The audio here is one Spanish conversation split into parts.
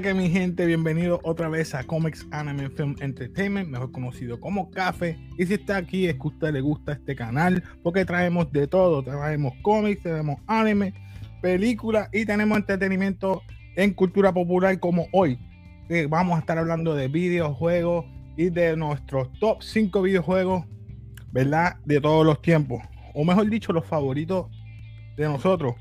que mi gente, bienvenido otra vez a Comics Anime Film Entertainment, mejor conocido como Café. Y si está aquí es que usted le gusta este canal, porque traemos de todo, traemos cómics, tenemos anime, películas y tenemos entretenimiento en cultura popular como hoy. Eh, vamos a estar hablando de videojuegos y de nuestros top 5 videojuegos, ¿verdad? De todos los tiempos, o mejor dicho, los favoritos de nosotros.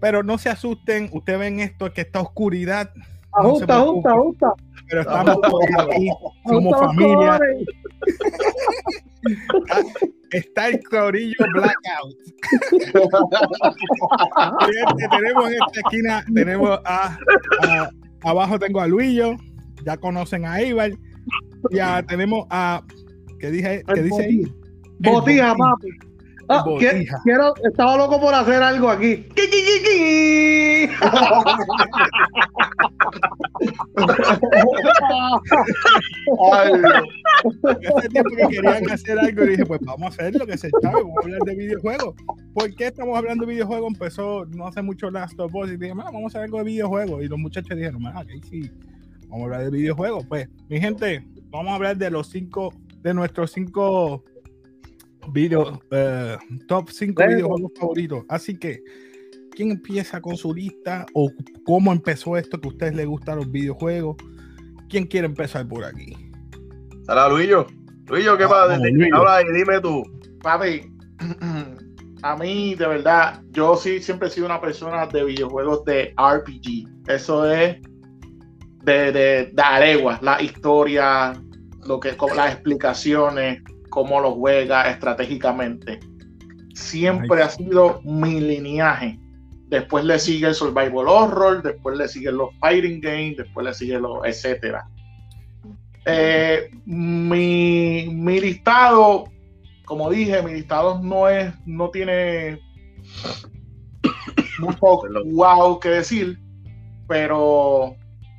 Pero no se asusten, ustedes ven esto que está oscuridad. Ajusta, ajusta, ajusta. Pero estamos aquí, somos familia. está el corillo blackout. tenemos en esta esquina, tenemos a, abajo tengo a Luillo, ya conocen a Ibar, ya tenemos a ¿qué dije? ¿Qué dice ahí? Botija, papi. Ah, quiero, estaba loco por hacer algo aquí. Hace tiempo que querían hacer algo y dije, pues vamos a hacer lo que se sabe, vamos a hablar de videojuegos. ¿Por qué estamos hablando de videojuegos? Empezó no hace mucho Last of Us y dije, vamos a hacer algo de videojuegos. Y los muchachos dijeron, ah, sí, vamos a hablar de videojuegos. Pues, mi gente, vamos a hablar de los cinco, de nuestros cinco video, eh, top 5 videojuegos favoritos. Así que, ¿quién empieza con su lista o cómo empezó esto que a ustedes les gustan los videojuegos? ¿Quién quiere empezar por aquí? Hola, Luillo. Luillo, ¿qué pasa? Habla y dime tú. Papi, a mí, de verdad, yo sí siempre he sido una persona de videojuegos de RPG. Eso es de, de, de areguas, la historia, lo que, las explicaciones, cómo lo juega estratégicamente. Siempre ha sido mi lineaje. Después le sigue el survival horror, después le siguen los fighting games, después le sigue los etcétera. Eh, mi, mi, listado, como dije, mi listado no es, no tiene mucho wow que decir, pero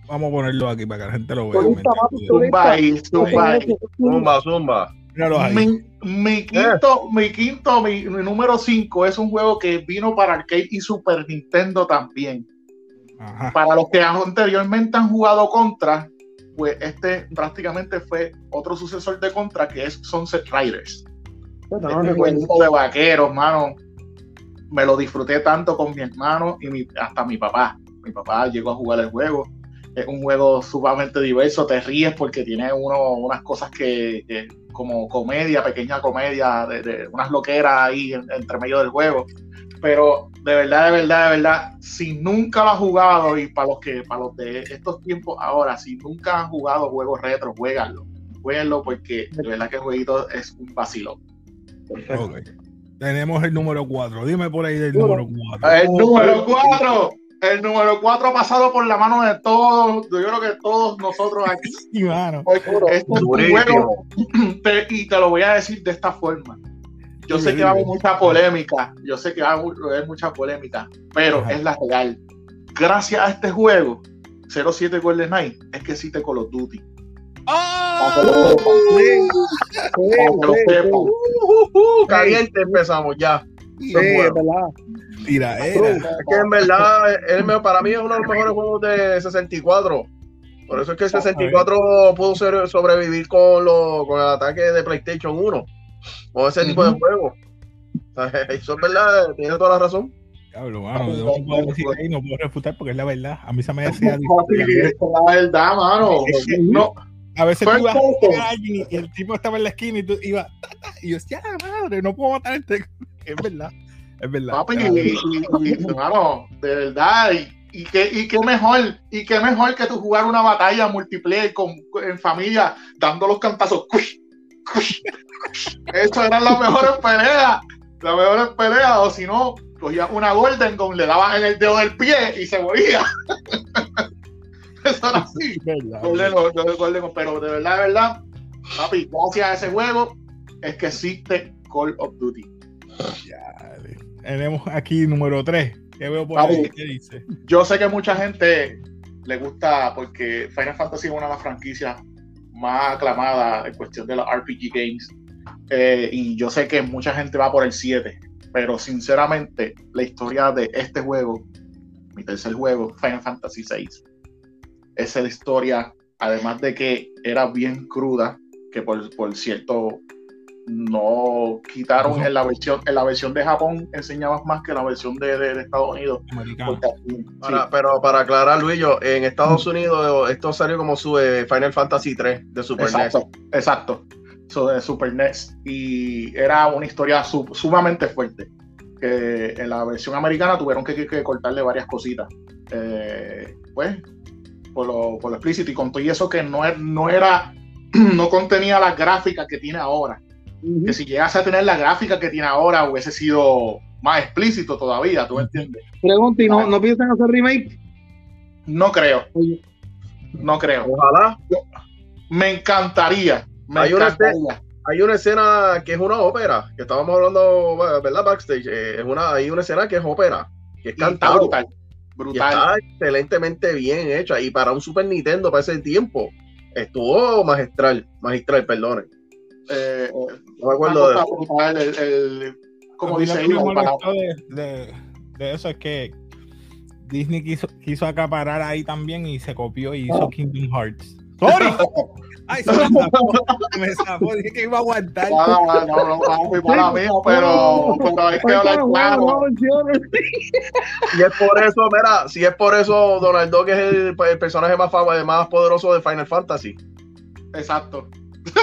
vamos a ponerlo aquí para que la gente lo vea. Zumba, zumba, zumba, zumba. Mi, quinto, mi quinto, mi, número 5 es un juego que vino para arcade y Super Nintendo también. Para los que anteriormente han jugado Contra, pues este prácticamente fue otro sucesor de Contra que es Sunset Riders. este juego de vaqueros, mano. Me lo disfruté tanto con mi hermano y hasta mi papá. Mi papá llegó a jugar el juego es un juego sumamente diverso, te ríes porque tiene uno, unas cosas que, como comedia, pequeña comedia, de, unas loqueras ahí entre medio del juego. Pero de verdad, de verdad, de verdad, si nunca lo has jugado y para los que, para los de estos tiempos ahora, si nunca han jugado juegos retro, jueguenlo. Jueguenlo porque de verdad que el jueguito es un vacilón. Tenemos el número 4. Dime por ahí del número 4. El número 4 el número 4 ha pasado por la mano de todos, yo creo que todos nosotros aquí. Sí, mano. es un juego, y te lo voy a decir de esta forma. Yo sé que va a haber mucha polémica, yo sé que va a haber mucha polémica, pero es la real. Gracias a este juego, 07 Golden Knight, es que existe Call of Duty. ¡Oh! Caliente empezamos ya. Sí, es verdad. Tira, Es que en verdad, él, para mí es uno de los mejores juegos de 64. Por eso es que el 64 pudo ser, sobrevivir con, lo, con el ataque de PlayStation 1. Con ese tipo de juegos. eso es verdad, tiene toda la razón. Diablo, mano, no puedo decir ahí, no puedo refutar porque es la verdad. A mí se me decía. Es la verdad, mano. No. A veces tú ibas a alguien y el tipo estaba en la esquina y tú ibas, y yo decía, madre, no puedo matar a este. Es verdad. Es verdad. Papi, y, hermano, de verdad, y, qué, y qué mejor, y qué mejor que tú jugar una batalla multiplayer con, en familia, dando los cantazos. Eso eran las mejores peleas, las mejores peleas, o si no, cogías una Golden Gun, le daban en el dedo del pie y se moría. Eso era así. pero de verdad, de verdad, papi, gracias a ese juego es que existe Call of Duty. Ya, tenemos aquí número 3. ¿Qué veo por ahí? ¿Qué dice? Yo sé que mucha gente le gusta porque Final Fantasy es una de las franquicias más aclamadas en cuestión de los RPG games. Eh, y yo sé que mucha gente va por el 7. Pero sinceramente, la historia de este juego, mi tercer juego, Final Fantasy VI, Esa es la historia, además de que era bien cruda, que por, por cierto no quitaron en la versión en la versión de Japón enseñabas más que la versión de, de, Estados Unidos. Pero para aclarar Luis en Estados Unidos esto salió como su eh, Final Fantasy 3 de Super NES exacto. De Super NES y era una historia sumamente fuerte que en la versión americana tuvieron que, que, cortarle varias cositas. Eh, pues por lo, por lo explícito y con todo y eso que no, no era no contenía las gráficas que tiene ahora que si llegase a tener la gráfica que tiene ahora hubiese sido más explícito todavía, ¿tú entiendes? Pregunta, ¿y no, no piensan hacer remake? No creo. No creo. Ojalá. Me encantaría. hay, Una escena, hay una escena que es una ópera, que estábamos hablando, ¿verdad? Backstage. Eh, es una, hay una escena que es ópera, que es cantada. Brutal. brutal. está excelentemente bien hecha. Y para un Super Nintendo, para ese tiempo, estuvo magistral. Magistral, perdonen. Eh, no me acuerdo de, el, el, como dice de, de, eso es que Disney quiso, quiso acaparar ahí también y se copió y hizo oh. Kingdom Hearts. ¡Sorry! Ay, se me zafó, me zafó, dije que iba a aguantar. No, no, no, no, fui para mí, pero, pero hay que hablar claro. Y es por eso, mira, si es por eso Donald Duck es el, el personaje más, más poderoso de Final Fantasy. Exacto.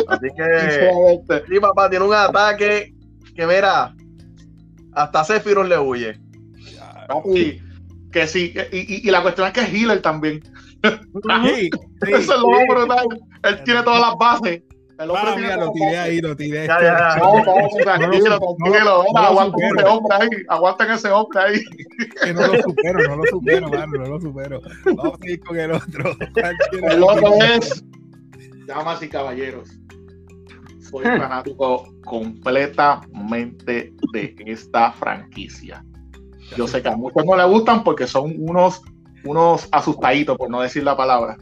Así que, sí, papá, tiene un ataque que, mira, hasta Sephiroth le huye. Y, que sí, y, y, la cuestión es que es healer también. Sí, Eso es lo más brutal. Él tiene todas las bases. El hombre ah, mira, lo tiré ahí, lo tiré. Ya, ya, ya. Tranquilo, tranquilo. Aguanten ese hombre ahí. Aguanten ese hombre ahí. Que no lo supero, no lo supero, mano, no lo supero. Vamos a ir con el otro. El otro es damas y caballeros, soy hmm. fanático completamente de esta franquicia. Yo sé que a muchos no le gustan porque son unos, unos asustaditos, por no decir la palabra.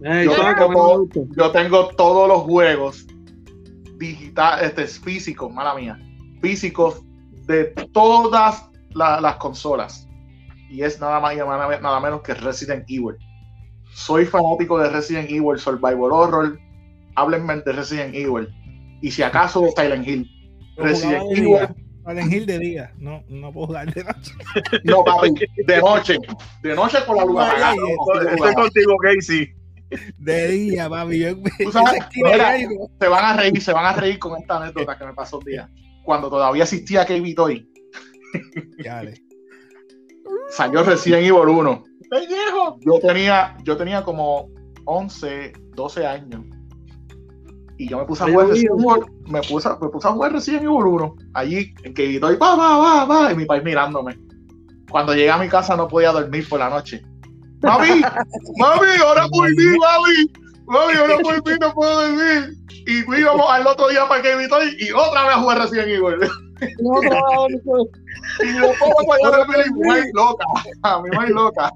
yo, tengo, todos los juegos digitales, este, físicos, mala mía, físicos de todas las consolas. Y es nada más y nada menos que Resident Evil soy fanático de Resident Evil Survival Horror, háblenme de Resident Evil. Y si acaso de Silent Hill. Resident Evil. Silent Hill de día, no, no puedo jugar de noche. No, papi, de noche. De noche con la luz apagada. Estoy contigo, Casey. De día, papi. Yo, se van a reír, se van a reír con esta anécdota que me pasó un día. Cuando todavía existía Kevin Toy. Salió Resident Evil 1 yo tenía, yo tenía como 11, 12 años. Y yo me puse a jugar Resident Evil, me puse, me puse a jugar Resident Evil 1. Allí, en que y va, va, va, va, y mi país mirándome. Cuando llegué a mi casa no podía dormir por la noche. Mami, mami, ahora volví, mami. Mami, ahora volví, no puedo dormir. Y íbamos al otro día para que y, y otra vez a jugar Resident Evil. No, no, no. Y yo loca. A mí me loca.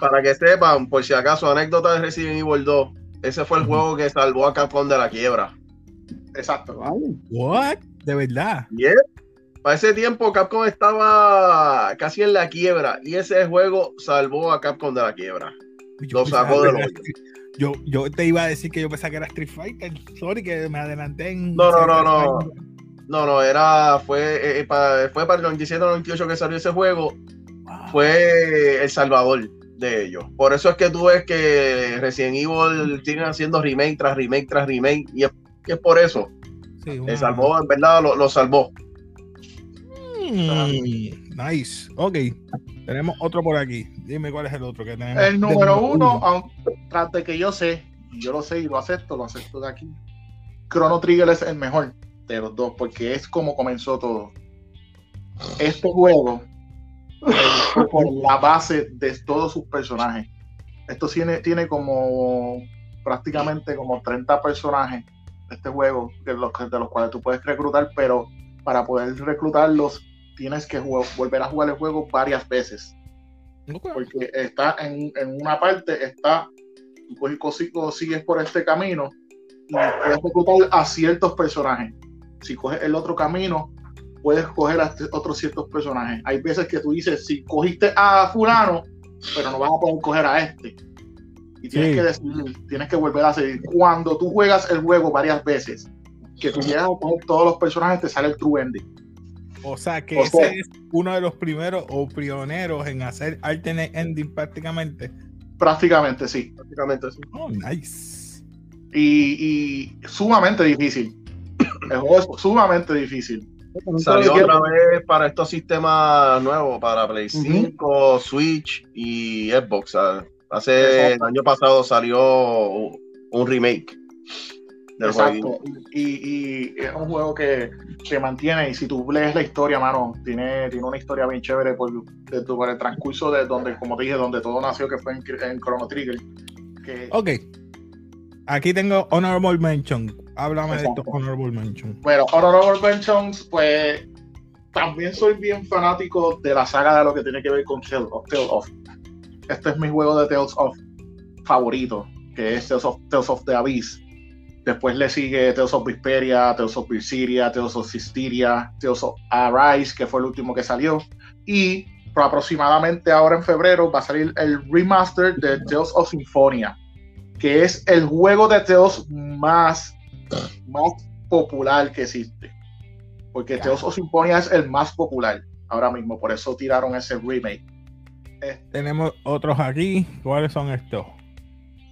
Para que sepan, por si acaso, anécdota de Resident Evil 2. Ese fue el juego que salvó a Capcom de la quiebra. Exacto. What? De verdad. Yeah. Para ese tiempo Capcom estaba casi en la quiebra y ese juego salvó a Capcom de la quiebra. Lo sacó de los yo, yo te iba a decir que yo pensaba que era Street Fighter. Sorry que me adelanté en. No, no, no, no. No, no, era, fue, eh, eh, para, fue para el 97-98 que salió ese juego. Fue El Salvador de ellos. Por eso es que tú ves que Resident Evil tiene haciendo remake tras remake tras remake. Y es, por eso. Sí, salvó, en verdad lo, salvó. Mm, nice. Ok. Tenemos otro por aquí. Dime cuál es el otro que tenemos. El número uno, tras de que yo sé, y yo lo sé y lo acepto, lo acepto de aquí. Chrono Trigger es el mejor de los dos, porque es como comenzó todo. Este juego, por la base de todos sus personajes. Esto tiene, tiene como prácticamente como 30 personajes este juego, de los, de los cuales tú puedes reclutar, pero para poder reclutarlos tienes que volver a jugar el juego varias veces. Porque está en, en, una parte, está, tú sigues por este camino y puedes reclutar a ciertos personajes si coges el otro camino, puedes coger a otros ciertos personajes. Hay veces que tú dices, si cogiste a fulano, pero no vas a poder coger a este. Y tienes que decidir, tienes que volver a seguir. Cuando tú juegas el juego varias veces, que tú llegas a coger todos los personajes, te sale el true ending. O sea que ese es uno de los primeros o pioneros en hacer alternate ending prácticamente. Prácticamente sí. Prácticamente sí. Oh, nice. Y, sumamente difícil. El juego es sumamente difícil. Salió otra vez para estos sistemas nuevos, para Play 5, Switch y Xbox. Hace el año pasado salió un remake. Exacto. Y, es un juego que se mantiene. Y si tú lees la historia, mano, tiene, tiene una historia bien chévere por, el transcurso de donde, como te dije, donde todo nació, que fue en, Chrono Trigger. Ok. Aquí tengo Honorable Mention. Háblame de esto, Honorable Mention. Bueno, Honorable Mentions, pues también soy bien fanático de la saga de lo que tiene que ver con Tales of. Este es mi juego de Tales of favorito, que es Tales of, Tales of the Abyss Después le sigue Tales of Vesperia, Tales of Berseria, Tales of Sisteria, Tales of Arise, que fue el último que salió. Y aproximadamente ahora en febrero va a salir el remaster de Tales of Symphonia, que es el juego de Tales más, más popular que existe. Porque Tales of Symphonia es el más popular ahora mismo, por eso tiraron ese remake. Tenemos otros aquí. ¿Cuáles son estos?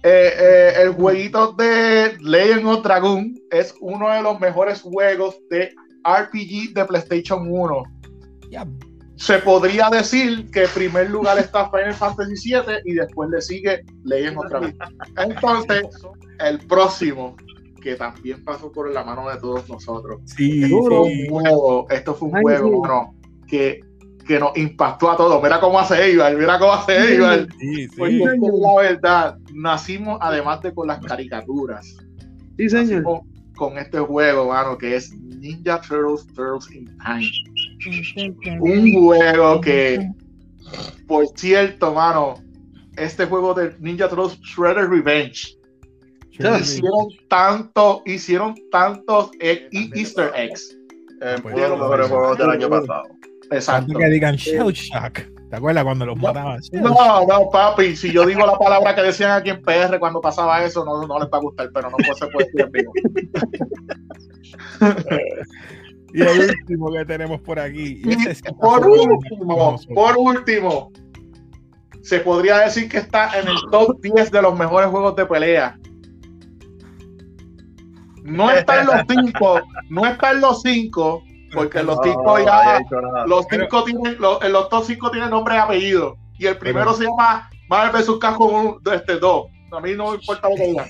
Eh, eh, el jueguito de Legend of Dragon es uno de los mejores juegos de RPG de PlayStation 1. Se podría decir que en primer lugar está Final Fantasy VII y después le sigue Legend of Dragon. Entonces, el próximo, que también pasó por la mano de todos nosotros. Sí, esto fue un juego, que que nos impactó a todos. Mira cómo hace Eibar, mira cómo hace Eibar. Sí, sí. la verdad, nacimos además de con las caricaturas. Sí, señor. Con este juego, mano, que es Ninja Turtles Turtles in Time. Un juego que, por cierto, mano, este juego de Ninja Turtles Shredder Revenge. Hicieron tanto, hicieron tantos e- Easter eggs. Eh, pues, de los mejores juegos del año pasado. Exacto. Que digan Shell Shock. ¿Te acuerdas cuando los mataban? No, no, papi. Si yo digo la palabra que decían aquí en PR cuando pasaba eso, no, no les va a gustar, pero no se puede decir en vivo. y el último que tenemos por aquí. por último, por último, se podría decir que está en el top 10 de los mejores juegos de pelea. No está en los 5, no está en los 5, porque los cinco ya, los cinco tienen, los, los top cinco tienen nombre y apellido. Y el primero se llama Marvel vs. Capcom este, 2. A mí no me importa lo que digan.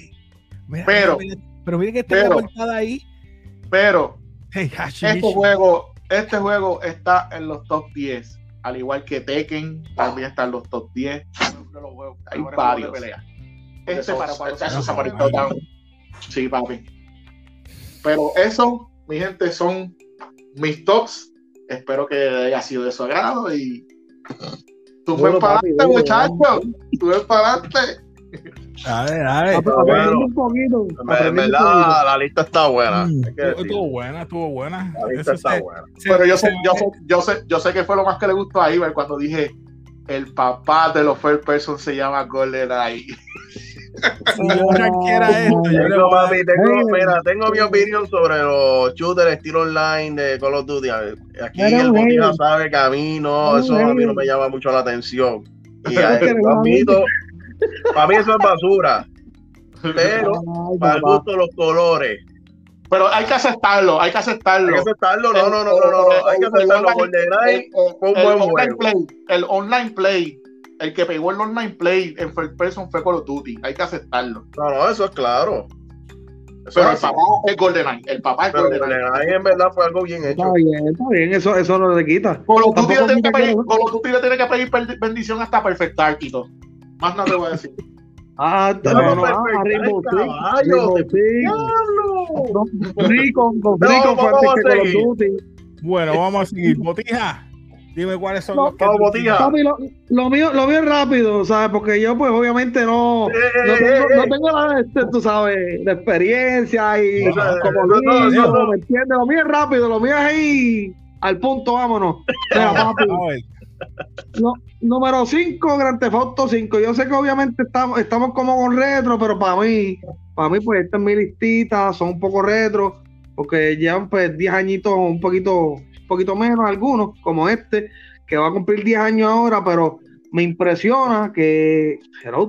Pero, pero mire que está la portada ahí. Pero, este juego, este juego está en los top 10. Al igual que Tekken, también está en los top 10. Hay varios. Este para, para, para, Sí, papi. Pero eso, mi gente, son mis tops. Espero que haya sido de su agrado y tú ves para adelante, muchachos. Tú ves para adelante. A ver, a ver. un poquito. En verdad, la lista está buena. Mm, estuvo buena, estuvo buena. La lista está buena. Pero yo sé, yo, sé, yo, sé, yo sé que fue lo más que le gustó a Iber cuando dije el papá de los first person se llama Tengo, mira, tengo mi opinión sobre los shooters estilo online de Call of Duty. Aquí el Botija sabe que a mí no, eso a mí no me llama mucho la atención. Y a, para mí eso es basura. Pero para gusto los colores. Pero hay que aceptarlo, hay que aceptarlo. Hay que aceptarlo, no, no, no, no, no, hay que aceptarlo. GoldenEye fue un buen juego. el online play el que pegó el online play en first person fue Call of Duty. Hay que aceptarlo. No, no, eso es claro. Pero el papá es GoldenEye. El papá es GoldenEye. GoldenEye en verdad fue algo bien hecho. Está bien, está bien. Eso, eso no le quita. Call of Duty le tiene que pedir, le tiene que pedir bendición hasta Perfect Dark y todo. Más nada te voy a decir. Ah, no, no, no, ah, Rainbow. Rico, Rico. Bueno, vamos a seguir. Botija. Dime cuáles son los que lo, mío, lo mío es rápido, ¿sabes? Porque yo, pues, obviamente no, no tengo, no tengo la, este, tú sabes, de experiencia y como no, ¿me entiendes? Lo mío es rápido, lo mío es ahí al punto, vámonos. Mira, papi. número 5, Grand Theft Auto 5. Yo sé que obviamente estamos, estamos como con retro, pero para mí, para mí, pues esta es mi listita, son un poco retro, porque llevan pues 10 añitos, un poquito, un poquito menos algunos, como este, que va a cumplir 10 años ahora, pero me impresiona que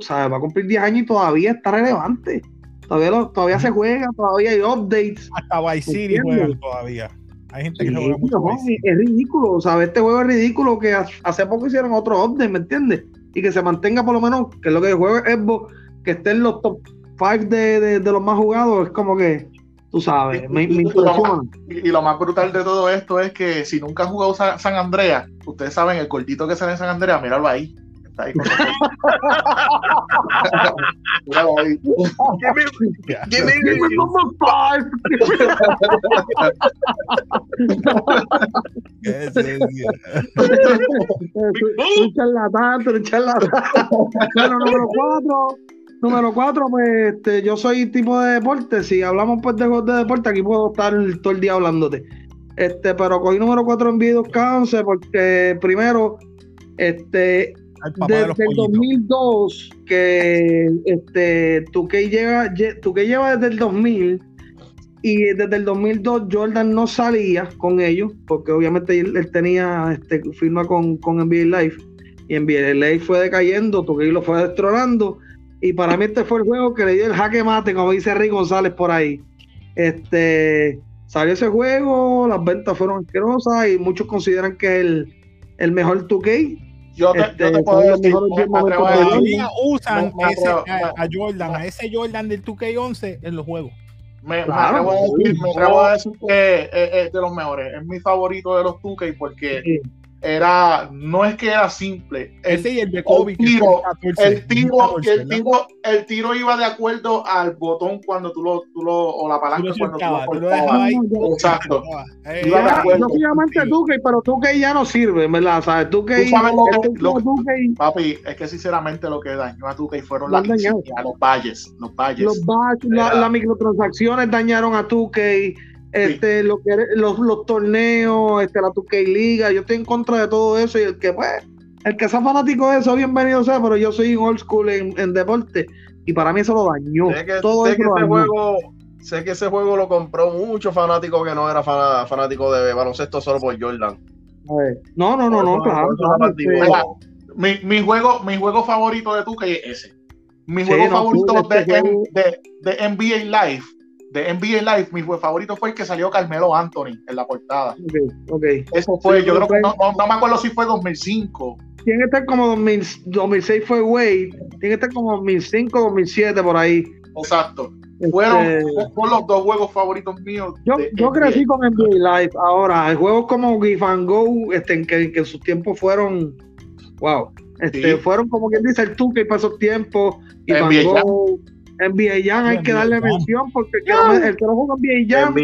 ¿sabes? Va a cumplir 10 años y todavía está relevante. Todavía, todavía se juega, todavía hay updates. Hasta Vice City juega todavía. Hay gente que juega mucho Es ridículo, ¿sabes? Este juego es ridículo que hace poco hicieron otro update, ¿me entiendes? Y que se mantenga por lo menos, que es lo que yo juego es que esté en los top 5 de, de los más jugados, es como que tú sabes, me, me y, lo más brutal de todo esto es que si nunca han jugado San, Andreas, ustedes saben, el gordito que sale en San Andreas, míralo ahí. Está ahí con míralo ahí. Give me, give me number five. un charlatán, un charlatán. Bueno, número cuatro. Número cuatro, pues este, yo soy tipo de deporte. Si hablamos pues de de deporte, aquí puedo estar todo el día hablándote. Este, pero cogí número cuatro en Video 11 porque primero, este, desde el 2002 que este, que lleva, que lleva desde el 2000 y desde el 2002 Jordan no salía con ellos porque obviamente él, tenía este, firma con, con NBA Live y NBA Live fue decayendo, que lo fue destronando y para mí este fue el juego que le dio el jaque mate, como dice Rick González por ahí. Este, salió ese juego, las ventas fueron asquerosas y muchos consideran que es el, mejor 2K. Yo te, este, yo te puedo decir, usan a, Jordan, a ese Jordan del 2K11 en los juegos. Me, atrevo, a decir, que es, de los mejores. Es mi favorito de los 2K porque era, no es que era simple. El, Ese y el de Kobe. El tiro, el, tiro, el, tiro, el tiro iba de acuerdo al botón cuando tú lo, tú lo o la palanca cuando tú lo cortabas. Exacto. Eh, yo soy amante de Duque, pero Duque ya no sirve, ¿verdad? ¿Sabes? Duque, papi, es que sinceramente lo que dañó a Duque fueron las los valles, los valles. Los valles, las microtransacciones dañaron a Duque este, lo que, los, los torneos, este, la 2 Liga, yo estoy en contra de todo eso y el que, pues, el que sea fanático de eso, bienvenido sea, pero yo soy old school en, deporte y para mí eso lo dañó. Sé que, todo ese juego, sé que ese juego lo compró mucho fanático que no era fanático de baloncesto solo por Jordan. No, no, no, no, claro. mi, mi, juego, mi juego favorito de 2 es ese. Mi juego favorito de, este de, de NBA Live de NBA Live, mi favorito fue el que salió Carmelo Anthony en la portada. Okay, Eso fue, yo creo que no, no, me acuerdo si fue 2005. Tiene que estar como 2006 fue Wade, tiene que estar como 2005, 2007 por ahí. Exacto. Fueron, este, los dos juegos favoritos míos. Yo, yo crecí con NBA Live. Ahora, juegos como Give and Go, este, que, que en sus tiempos fueron, wow, este, fueron como quien dice el Tuque para esos tiempos. Give and Go. NBA Jam hay que darle mención porque el que, no, juega NBA Jam,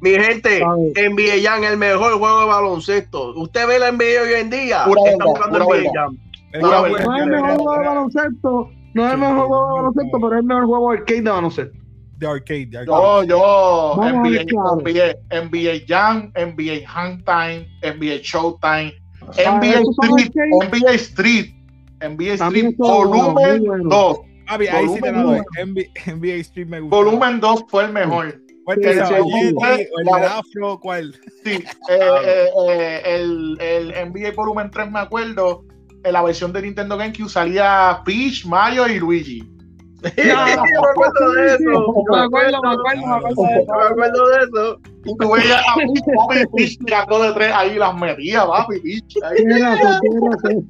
mi gente, NBA Jam el mejor juego de baloncesto. Usted ve la NBA hoy en día, está jugando NBA Jam. No es el mejor juego de baloncesto, no es el mejor juego de baloncesto, pero es el mejor juego de arcade de baloncesto. De arcade, de arcade. Yo, yo, NBA, NBA, NBA Jam, NBA Hang Time, NBA Showtime, NBA Street, NBA Street, NBA Street, volumen 2 ahí sí te lo NBA, Street me gusta. Volumen 2 fue el mejor. el, el, afro, ¿cuál? Sí, eh, eh, eh, el, el NBA Volumen 3 me acuerdo. En la versión de Nintendo GameCube salía Peach, Mario y Luigi. me acuerdo de eso. Me acuerdo, me acuerdo, me acuerdo de eso. Me acuerdo de eso. Y tú veías a Papi tirando de tres ahí las metía, papi razón.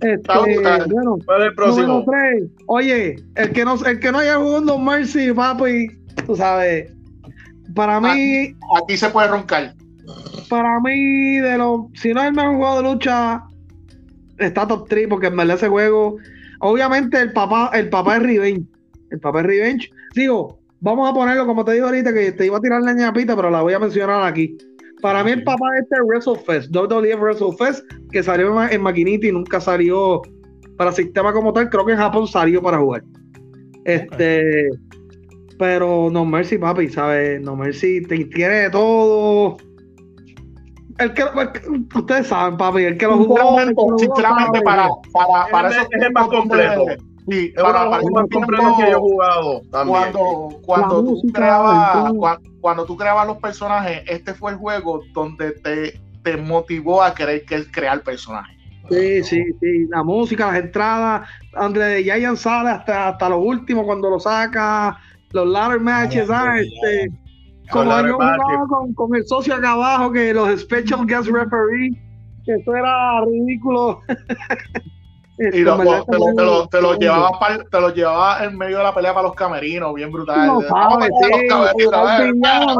Este, bueno, ¿Cuál es el próximo? Tres. Oye, el que no, el que no haya jugado Mercy, papi, tú sabes. Para mí. Aquí, aquí se puede roncar. Para mí, de los, si no es el mejor juego de lucha, está top 3 porque en verdad ese juego Obviamente el papá, el papá es Revenge. El papá es Revenge. Digo, vamos a ponerlo como te digo ahorita, que te iba a tirar la ñapita, pero la voy a mencionar aquí. Para mí el papá de este es WrestleFest, WWF WrestleFest, que salió en, maquinita y nunca salió para sistema como tal. Creo que en Japón salió para jugar. Este, pero No Mercy, papi, ¿sabes? No Mercy tiene todo. El que, ustedes saben, papi, el que lo jugó. Sinceramente, para, para, para eso es el más completo. Sí, es para, para completo que yo he jugado. Cuando, cuando, tú creabas, cuando, tú creabas los personajes, este fue el juego donde te, te motivó a querer crear personajes. Sí, sí, sí. La música, las entradas, André de Giant sale hasta, hasta lo último cuando lo saca, los ladder matches, ah, este, como yo jugaba con, con, el socio acá abajo, que los special guest referee, que eso era ridículo. y lo, te, lo, te, lo, te, lo llevaba te lo llevaba en medio de la pelea para los camerinos, bien brutal. No, sí, los camerinos,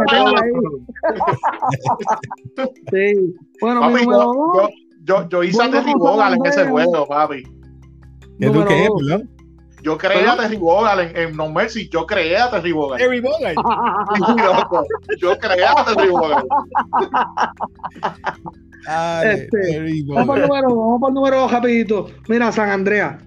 sí. Bueno, Papi, mi yo, yo, yo, hice a Terry Bogal en ese juego, papi. ¿Qué tú qué? Yo creé a Terry Bogal en, en, No Mercy, yo creé a Terry Bogal. Terry yo creé a Terry Bogal. este, vamos por el número, vamos por el número dos rapidito. Mira, San Andrea.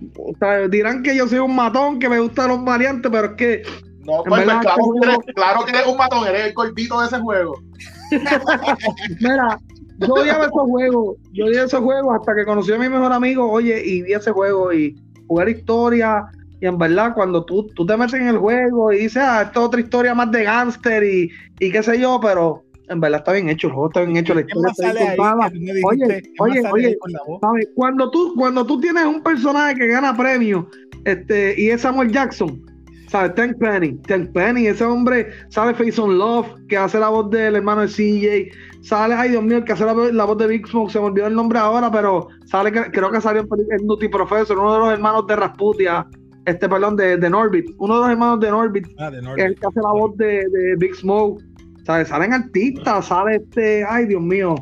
dirán que yo soy un matón, que me gustan los variantes, pero es que. No, pues, claro, que eres, claro, que eres, un matón, eres el cortito de ese juego. Mira, yo odiaba esos juegos, yo odiaba esos juegos hasta que conocí a mi mejor amigo, oye, y vi ese juego y jugar historia, y en verdad, cuando tú, tú te metes en el juego y dices, ah, esto es otra historia más de gángster y, y qué sé yo, pero en verdad está bien hecho, el juego está bien hecho, la historia está bien contada. Oye, oye, oye, ¿sabes? Cuando tú, cuando tú tienes un personaje que gana premio, este, y es Samuel Jackson, ¿sabes? Tank Penny, Tank Penny, ese hombre sale Face on Love, que hace la voz del hermano de CJ, sale, ay Dios mío, el que hace la, voz de Big Smoke, se me olvidó el nombre ahora, pero sale, creo que salió en Nutty Professor, uno de los hermanos de Rasputia, este, perdón, de, de Norbit, uno de los hermanos de Norbit, ah, que es el que hace la voz de, de Big Smoke, ¿sabes? Salen artistas, sale este, ay Dios mío,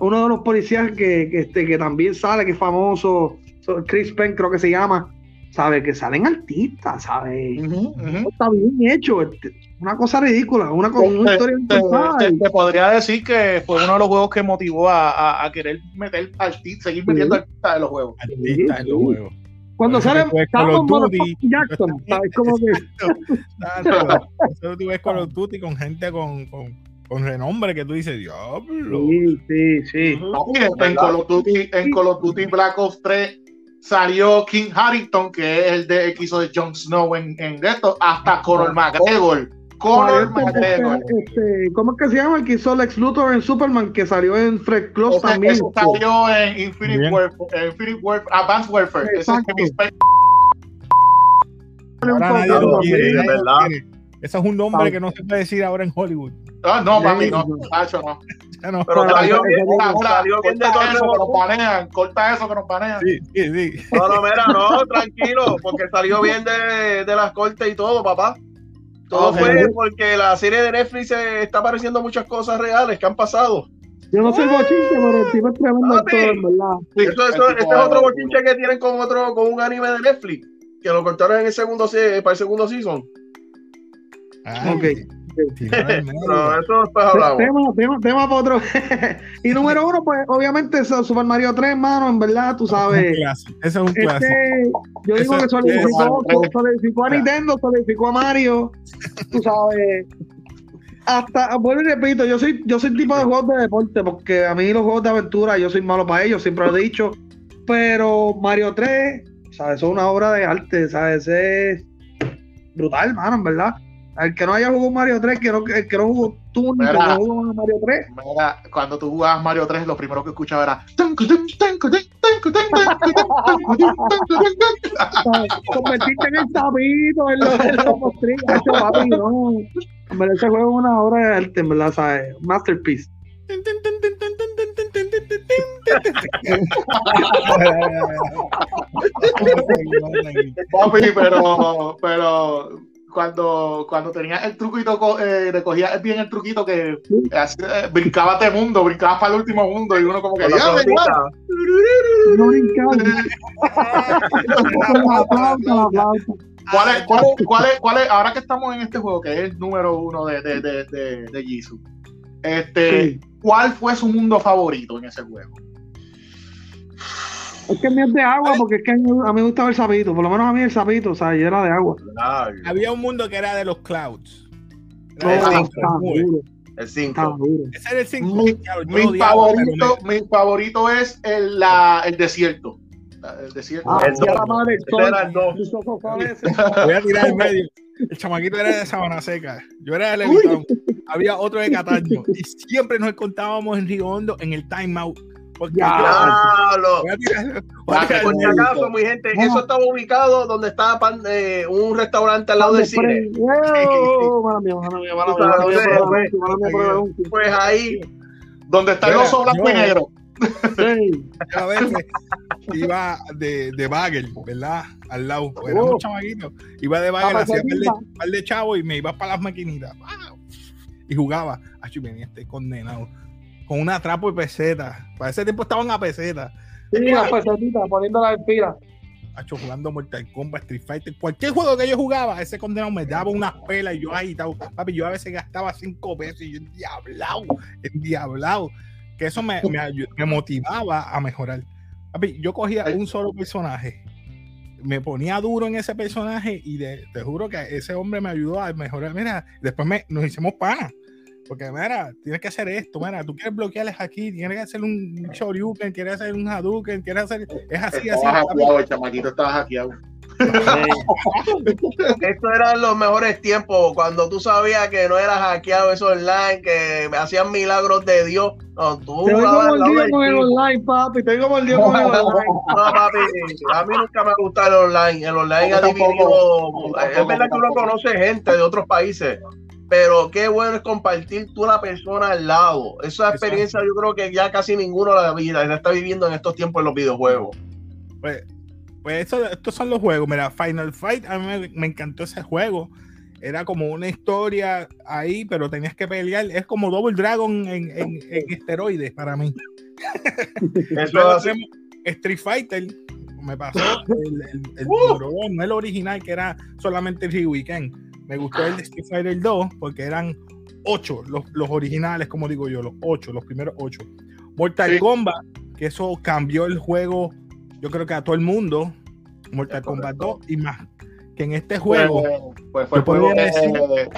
uno de los policías que, que, este, que también sale, que es famoso, Chris Penn creo que se llama, ¿sabes? Que salen artistas, ¿sabes? Está bien hecho, este, una cosa ridícula, una, una historia te, te, podría decir que fue uno de los juegos que motivó a, a, a querer meter artistas, seguir metiendo artistas en los juegos. Artistas en los juegos. Cuando sale Call of Duty, Jackson, ¿sabes cómo que? Eso tú ves Call of Duty con gente con, con, con renombre que tú dices, diablo. Sí, sí, sí. en, Call of Duty, en Call of Duty Black Ops 3 salió King Harrington, que es el de, que hizo de Jon Snow en, en esto, hasta Conor McGregor Conor McGregor. Este, ¿Cómo es que se llama? El que hizo Lex Luthor en Superman, que salió en Fred Close también. Eso salió en Infinite Warfare, Infinite Warfare, Advanced Warfare. Exacto. Ese es ahora nadie lo quiere, ¿verdad? Eso es un nombre que no se puede decir ahora en Hollywood. Ah, no, papi, no, Nacho, no. no. Pero salió bien, salió bien de todo eso que nos banean, corta eso que nos banean. Sí, sí, sí. No, no, mira, no, tranquilo, porque salió bien de, de las cortes y todo, papá. Todo fue porque la serie de Netflix está apareciendo muchas cosas reales que han pasado. Yo no soy bochinche, pero el tipo es tremendo actor, en verdad. Eso, eso, este es otro bochinche que tienen con otro, con un anime de Netflix, que lo cortaron en el segundo para el segundo season. Ah, ok no, eso. Tema, tema, tema para otro. y número uno, pues obviamente Super Mario 3, mano, en verdad, tú sabes. Ese es un este, clásico. yo digo que solidificó, solidificó a Nintendo, solidificó a Mario, tú sabes. Hasta, bueno, y repito, yo soy, yo soy tipo de juegos de deporte, porque a mí los juegos de aventura, yo soy malo para ellos, siempre lo he dicho. Pero Mario 3, ¿sabes? es una obra de arte, ¿sabes? Es brutal, mano, en verdad. El que no haya jugado Mario 3, que no, el que no jugó tú ni no jugó Mario 3. Mira, cuando tú jugabas Mario 3, lo primero que escuchaba era. Convertirte en el sabito, en los, en los papi, no. Pero ese juego es una obra de arte, en verdad, ¿sabes? Masterpiece. Papi, pero, pero cuando, cuando tenías el truquito, eh, recogías bien el truquito que eh, brincaba de mundo, brincabas para el último mundo y uno como que ya, No brincaba. ¿Cuál es, cuál, es, cuál, es, ¿Cuál es, ahora que estamos en este juego, que es el número uno de, de, de, de, de Jisoo, este, ¿cuál fue su mundo favorito en ese juego? Es que a mí es de agua, porque es que a mí, me gustaba el sapito. Por lo menos a mí el sapito, o sea, yo era de agua. Había un mundo que era de los clouds. El 5. Ese era el 5. Mi, favorito, mi favorito es el, la, el desierto. El desierto. Ah, el Voy a tirar en medio. El chamaquito era de Sabana Seca. Yo era de Levitón. Había otro de Cataño. Y siempre nos encontrábamos en Río Hondo en el timeout Diablo. Por si acaso, mi gente, eso estaba ubicado donde estaba eh, un restaurante al lado del cine. Pues ahí. Donde están los ojos blanco y negro. A veces iba de, de bagel, ¿verdad? Al lado. Era un chamaquito. Iba de bagel, hacía un par de chavo y me iba para las maquinitas. Y jugaba. Ay, venía este condenado con una trapo y peseta. Para ese tiempo estaban a peseta. Sí, a pesetita, poniéndola en fila. Hacho, jugando Mortal Kombat, Street Fighter, cualquier juego que yo jugaba, ese condenado me daba unas pelas y yo agitado. Papi, yo a veces gastaba cinco pesos y yo endiablado, endiablado. Que eso me, me, motivaba a mejorar. Papi, yo cogía un solo personaje, me ponía duro en ese personaje y te juro que ese hombre me ayudó a mejorar. Mira, después me, nos hicimos panas. Porque, mira, tienes que hacer esto, mira, tú quieres bloquearles aquí, tienes que hacer un Shoryuken, quieres hacer un Hadouken, quieres hacer. Es así, así. Hackeado, el chamaquito estaba hackeado. Estos eran los mejores tiempos cuando tú sabías que no eras hackeado eso online, que hacían milagros de Dios. No, tú te como el día con el online, papi. Te como el día con el online. No, papi, a mí nunca me ha gustado el online. El online ha dividido. Es verdad que uno conoce gente de otros países, pero qué bueno es compartir tú la persona al lado. Esa experiencia yo creo que ya casi ninguno la vida la está viviendo en estos tiempos en los videojuegos. Pues, pues estos son los juegos. Mira, Final Fight, a mí me, encantó ese juego. Era como una historia ahí, pero tenías que pelear. Es como Double Dragon en, en, esteroides para mí. Eso Street Fighter, me pasó el, el, el, uh. no el original que era solamente el Weekend me gustó el de Street Fighter 2 porque eran ocho los, los, originales, como digo yo, los ocho, los primeros ocho. Mortal Kombat, que eso cambió el juego, yo creo que a todo el mundo. Mortal Kombat 2 y más. Que en este juego. Pues, fue, el juego que,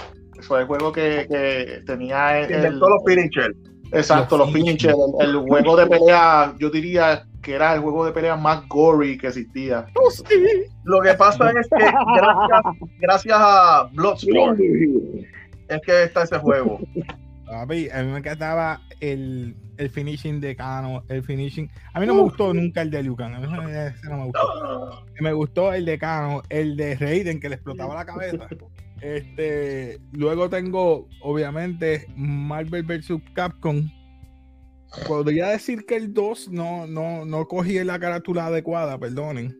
fue el juego que, que tenía el, todos los. Exacto, los, finishers. El, juego de pelea, yo diría que era el juego de pelea más gory que existía. Oh, Lo que pasa es que gracias, a Bloodsport es que está ese juego. a mí me encantaba el, el, finishing de Kano, el finishing. A mí no me gustó nunca el de Liu Kang, a mí no, me gustó. Me gustó el de Kano, el de Raiden que le explotaba la cabeza. Este, luego tengo, obviamente, Marvel vs. Capcom, podría decir que el 2 no, no, no cogí la carátula adecuada, perdonen.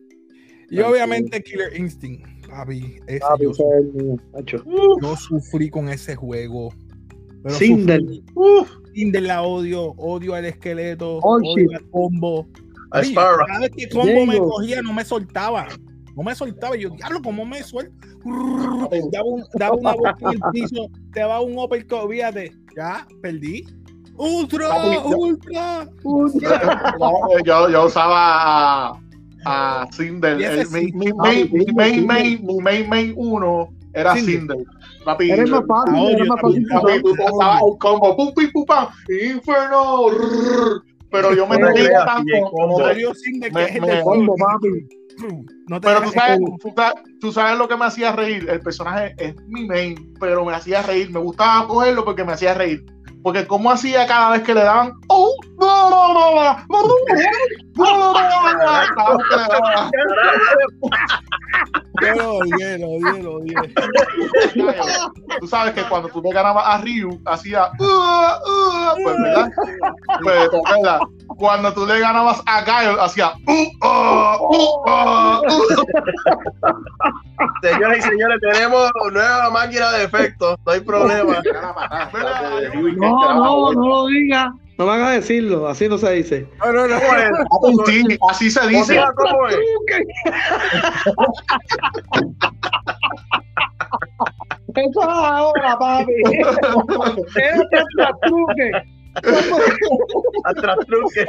Y obviamente Killer Instinct, papi. Ese yo, yo, sufrí con ese juego. Cinder. Cinder la odio, odio al esqueleto, odio al combo. cada vez que combo me cogía, no me soltaba. No me soltaba. Yo, diablo, ¿cómo me suelto? Daba, un, daba una boca en el piso, te va un uppercut, fíjate. Ya, perdí. Ultra, ultra, ultra. yo, yo usaba a, Cinder. mi, main, mi, main, main, mi main, main uno era Cinder. Papi, eres más fácil, eres más fácil. Papi, tú pasabas el combo, pum, pum, pum, pum, inferno. Pero yo me reía tanto. Yo Cinder, que es el combo, papi. No pero tú sabes, tú sabes, lo que me hacía reír. El personaje es mi main, pero me hacía reír. Me gustaba cogerlo porque me hacía reír. Porque como hacía cada vez que le daban ¡Oh! Tú sabes que cuando tú le ganabas a Ryu, hacía pues, ¿verdad? Pues, Cuando tú le ganabas a Gaio, hacía Señoras y señores, tenemos nueva máquina de efectos, no hay problema. No, no, no lo diga. No van a decirlo, así no se dice. No, no, no. así se dice. ¿Cómo es? Eso es ahora, papi. Este es el truque. Atrás truque.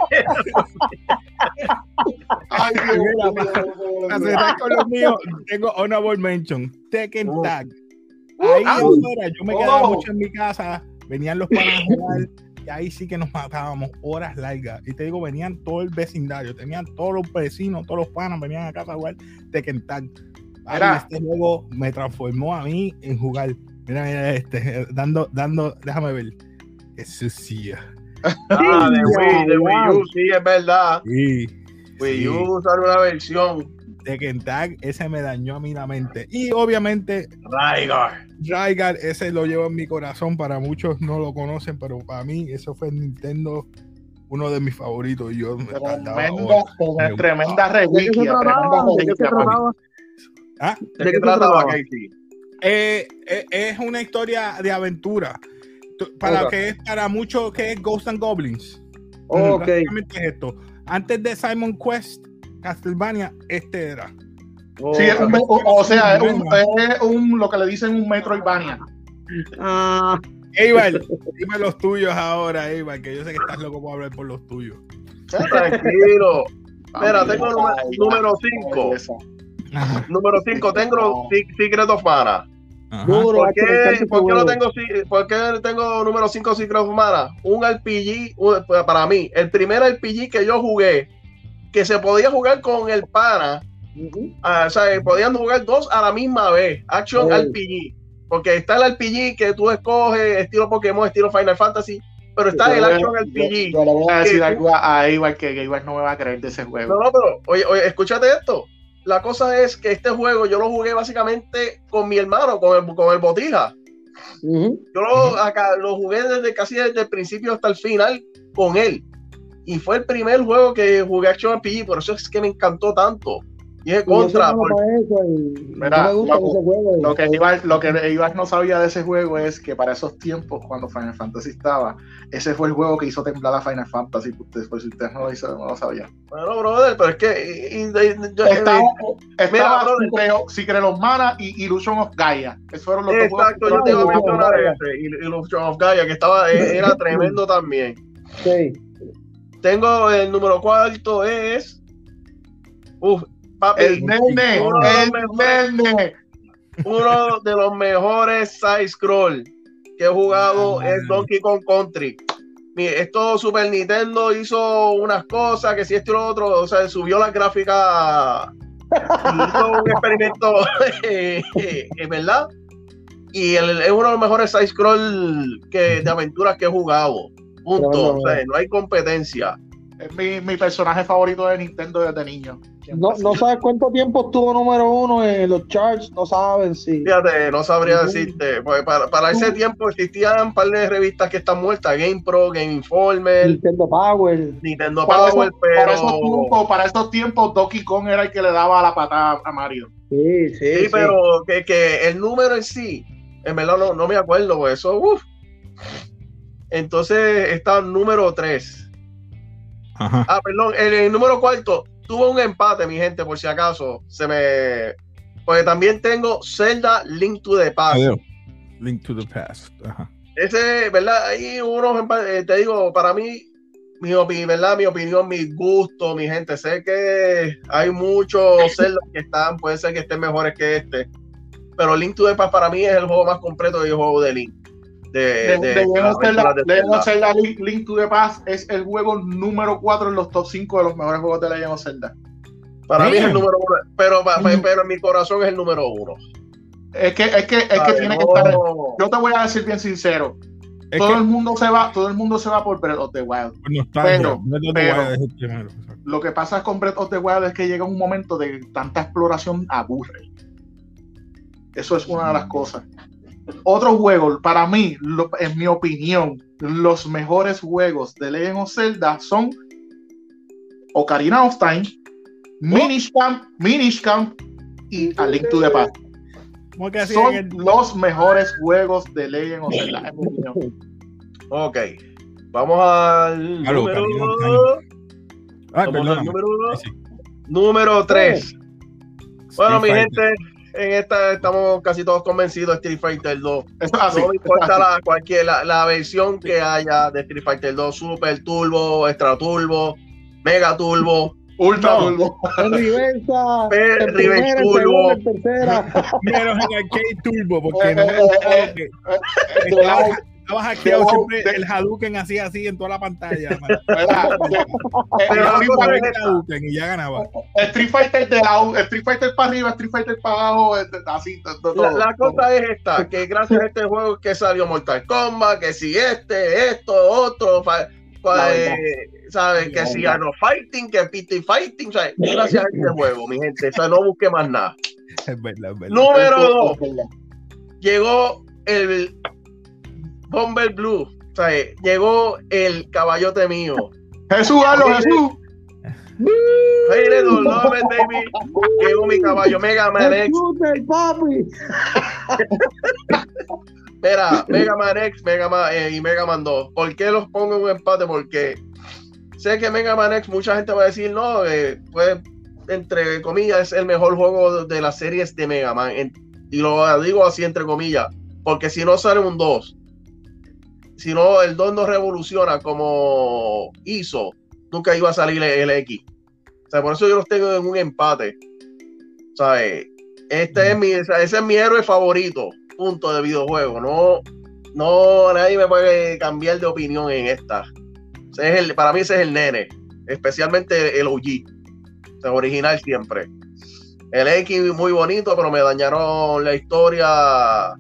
Ay, Dios, con los míos, tengo honorable mention. Tekken Tag. Ahí ahora yo me quedaba mucho en mi casa venían los panas a jugar ahí sí que nos matábamos horas largas. Y te digo, venían todo el vecindario, tenían todos los vecinos, todos los panas, venían a casa a jugar de Kentucky. Este juego me transformó a mí en jugar. Mira, mira, este, dando, dando, déjame ver. Qué sucia. Ah, de Wii, de Wii U, sí, es verdad. Sí. Wii U usar una versión de Kentucky, ese me dañó a mí la mente. Y obviamente, Rygar. Rygar, ese lo llevo en mi corazón. Para muchos no lo conocen, pero para mí, eso fue Nintendo, uno de mis favoritos. Yo tremenda, tremenda reliquia. ¿Ah? ¿De qué trataba, Casey? Eh, eh, es una historia de aventura. Para que es para muchos que es Ghosts and Goblins. ok. esto. Antes de Simon Quest, Castlevania, este era. Oh, sí, o, sea, es un, lo que le dicen un Metroidvania. Ah. Eibar, dime los tuyos ahora, Eibar, que yo sé que estás loco por hablar por los tuyos. Tranquilo. Mira, tengo número 5. Número 5, tengo Secret of Mana. ¿Por qué, ¿Por qué, no tengo, ¿Por qué tengo número 5 Secret of Mana? Un RPG, para mí, el primer RPG que yo jugué que se podía jugar con el pana. Ah, o sea, podían jugar dos a la misma vez. Action RPG. Porque está el RPG que tú escoges, estilo Pokémon, estilo Final Fantasy. Pero está el Action RPG. Yo le voy a decir algo a igual que igual no me va a creer de ese juego. No, no, pero oye, oye, escúchate esto. La cosa es que este juego yo lo jugué básicamente con mi hermano, con el, con el Botija. Yo lo, acá, lo jugué desde casi desde el principio hasta el final con él y fue el primer juego que jugué Action RPG, por eso es que me encantó tanto. Y es contra. lo, que Iván, lo que no sabía de ese juego es que para esos tiempos, cuando Final Fantasy estaba, ese fue el juego que hizo temblar a Final Fantasy. Después, pues, si ustedes no lo, hizo, no lo sabían. Bueno, brother, pero es que. estaba, estaba Secret of Mana y Illusion of Gaia. Esos fueron los Exacto, yo te iba a mencionar ese. Illusion of Gaia, que estaba, era tremendo también. Sí. Tengo el número cuarto es. Uf, papi. El nene. Uno, el nene. uno de los mejores side scroll que he jugado ah, es Donkey Kong Country. Mire, esto Super Nintendo hizo unas cosas que si esto y lo otro, o sea, subió la gráfica hizo un experimento, es verdad. Y es uno de los mejores side scroll que, de aventuras que he jugado. Punto. No, hay competencia. Es mi, mi, personaje favorito de Nintendo desde niño. No, no, sabes cuánto tiempo estuvo número uno en los charts, no saben si. Fíjate, no sabría decirte. Pues para, para ese tiempo existían un par de revistas que están muertas: Game Pro, Game Informer, Nintendo Power. Nintendo Power, pero. Para esos, tiempos, para esos tiempos, Donkey Kong era el que le daba la patada a Mario. Sí, sí. Sí, pero que, que, el número en sí, en verdad no, no me acuerdo, pues eso, uff entonces está número 3. Ah, perdón, el, número cuarto tuvo un empate, mi gente, por si acaso. Se me. Porque también tengo Zelda Link to the Past. Link to the Past. Ese, ¿verdad? Hay unos empates, eh, te digo, para mí, mi, ¿verdad? mi opinión, mi gusto, mi gente. Sé que hay muchos Zelda que están, puede ser que estén mejores que este. Pero Link to the Past para mí es el juego más completo del juego de Link de, Legend Zelda Link, to the Past es el juego número 4 en los top 5 de los mejores juegos de Legend of Zelda. Para mí es el número 1, pero, pero en mi corazón es el número 1. Es que, es que, es que tiene que estar. Yo te voy a decir bien sincero. todo el mundo se va, todo el mundo se va por Breath of the Wild. pero, lo que pasa con Breath of the Wild es que llega un momento de tanta exploración aburre. Eso es una de las cosas. Otro juego, para mí, en mi opinión, los mejores juegos de Legend of Zelda son Ocarina of Time, Minish Camp, Minish Camp y A Link to the Past. Son los mejores juegos de Legend of Zelda, en mi opinión. Ok, vamos al número, ah, número, número 3. Bueno, mi gente, en esta estamos casi todos convencidos de Street Fighter 2. no importa la, cualquier, la, versión que haya de Street Fighter 2, Super Turbo, Extra Turbo, Mega Turbo. Ultra Turbo. Reversa. Reversa Turbo. Menos en Arcade Turbo, porque no eh, eh, eh, Estabas aquí siempre el Hadouken así así en toda la pantalla. y ya ganaba. Street Fighter de la Street Fighter para arriba, Street Fighter para abajo, así todo, la, la cosa es esta, que gracias a este juego que salió Mortal Kombat, que si este, esto, otro, ¿sabes? Que si no Fighting, que PT Fighting, ¿sabes? Gracias a este juego, mi gente, o sea, no busque más nada. Es verdad, es verdad. Número dos, llegó el Bomber Blue, ¿sabes? Llegó el caballote mío. Jesús, halo, Jesús. Hey, baby. Llegó mi caballo Mega Man X. Mira, Mega Man X Mega Man, eh, y Mega Man 2. ¿Por qué los pongo en un empate? Porque sé que Mega Man X, mucha gente va a decir, no, eh, pues, entre comillas, es el mejor juego de las series de Mega Man. y lo digo así, entre comillas, porque si no sale un 2, si no, el 2 no revoluciona como hizo, nunca iba a salir el, X. O sea, por eso yo los tengo en un empate. ¿Sabes? Este es mi, ese es mi héroe favorito punto de videojuego. No, no, nadie me puede cambiar de opinión en esta. es el, para mí ese es el nene, especialmente el OG, el original siempre. El X muy bonito, pero me dañaron la historia.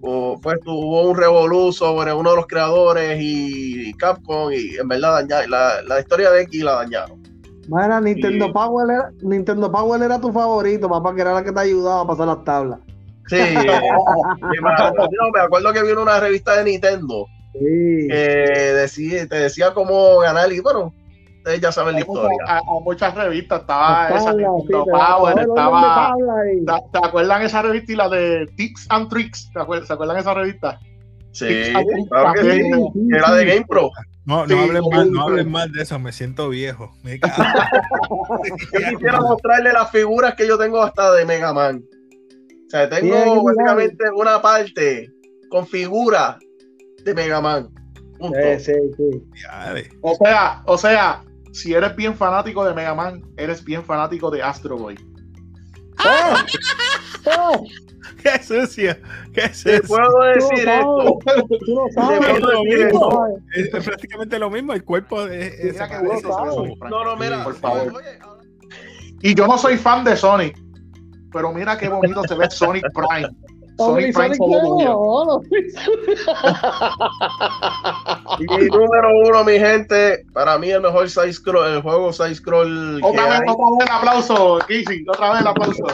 Pues tuvo un revolú sobre uno de los creadores y Capcom y en verdad la, la historia de X la dañaron. Bueno, Nintendo Power era, Nintendo Power era tu favorito, papá, que era la que te ayudaba a pasar las tablas. Sí, me acuerdo que vino una revista de Nintendo que decía, te decía cómo ganar y bueno, ustedes ya saben la historia. A, muchas revistas, estaba esa Nintendo Power, estaba... ¿Te acuerdan esa revista y la de Tips and Tricks? ¿Se acuerdan esa revista? Sí, claro que sí. Era de GamePro. No, no hablen mal, no hablen mal de eso, me siento viejo. Me yo quisiera mostrarle las figuras que yo tengo hasta de Mega Man. O sea, tengo básicamente una parte con figura de Mega Man. Sí, sí, O sea, o sea, si eres bien fanático de Mega Man, eres bien fanático de Astro Boy. ¡Ah! ¡Qué sucio! ¡Qué sucio! Te puedo decir esto. Es, prácticamente lo mismo. El cuerpo es. no, no, mira, por favor. Y yo no soy fan de Sonic pero mira qué bonito se ve Sonic Prime. Sonic Prime y número uno, mi gente, para mí el mejor side scroll, el juego side scroll. Otra vez, otra vez el aplauso, Kissy, otra vez el aplauso.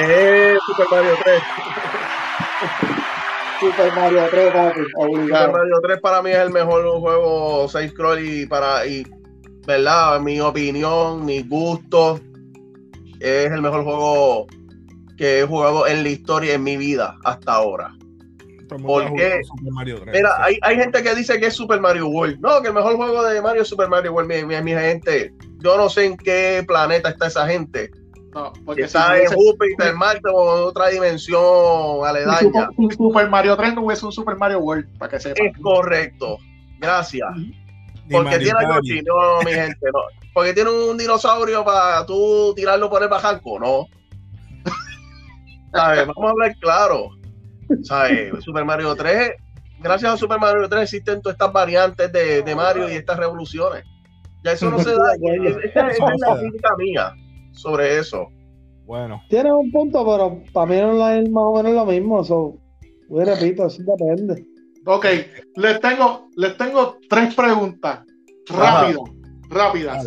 Eh, Super Mario 3. Super Mario 3, papi, Super Mario 3 para mí es el mejor juego side scroll y para y verdad, mi opinión, mi gusto es el mejor juego que he jugado en la historia en mi vida hasta ahora. Porque, mira, hay, hay, gente que dice que es Super Mario World. No, que el mejor juego de Mario es Super Mario World. Mi, mi, gente, yo no sé en qué planeta está esa gente. No, porque está en Júpiter, Marte o en otra dimensión aledaña. Super, Mario 3 no es un Super Mario World, para que sepa. Es correcto. Gracias. Porque tiene Yoshi, no, mi gente, no porque tiene un dinosaurio para tú tirarlo por el bajanco, no. ¿Sabes? Vamos a hablar claro. ¿Sabes? Super Mario 3, gracias a Super Mario 3 existen todas estas variantes de, Mario y estas revoluciones. Ya eso no se da. Esa, es la crítica mía sobre eso. Bueno. Tiene un punto, pero para mí no es más o menos lo mismo. So, yo repito, eso depende. Ok, les tengo, les tengo tres preguntas. Rápido rápidas.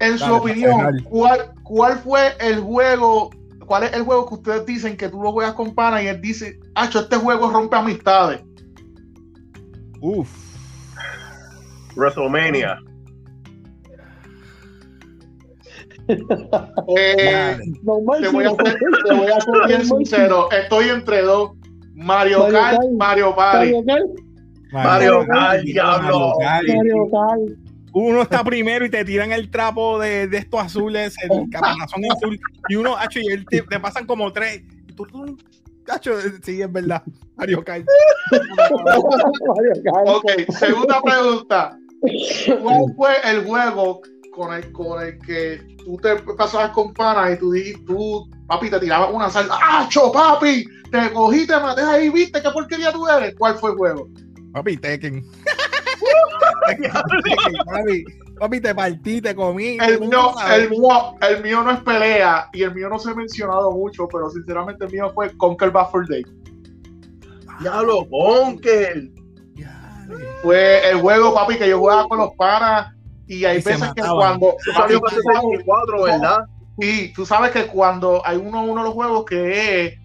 En su opinión, ¿cuál, ¿cuál fue el juego? ¿Cuál es el juego que ustedes dicen que tú lo juegas con pana y él dice, Hacho, este juego rompe amistades? Uf. WrestleMania. Eh, te, voy a ser, te, voy a ser, bien sincero. Estoy entre dos: Mario Kart, Mario Party. Mario Kart, Mario Kart uno está primero y te tiran el trapo de, de estos azules, el caparazón azul, y uno, hacho, y él te, pasan como tres. Y tú, tú hacho, sí, es verdad. Mario Kart. ok, segunda pregunta. ¿Cuál fue el juego con el, con el que tú te pasabas con pana y tú, tú papi, te tiraba una salsa. ¡Acho, papi! Te cogí, te maté ahí, ¿viste qué porquería tú eres? ¿Cuál fue el juego? Papi, Tekken. papi, papi, te partí, te comí. El mío, el, mío, el mío no es pelea y el mío no se ha mencionado mucho, pero sinceramente el mío fue Conquer Buffer Day. Diablo, Conker. Fue el juego, papi, que yo jugaba con los panas y hay veces que cuando. Salió para 64, ¿verdad? Sí, tú sabes que cuando hay uno, uno de los juegos que es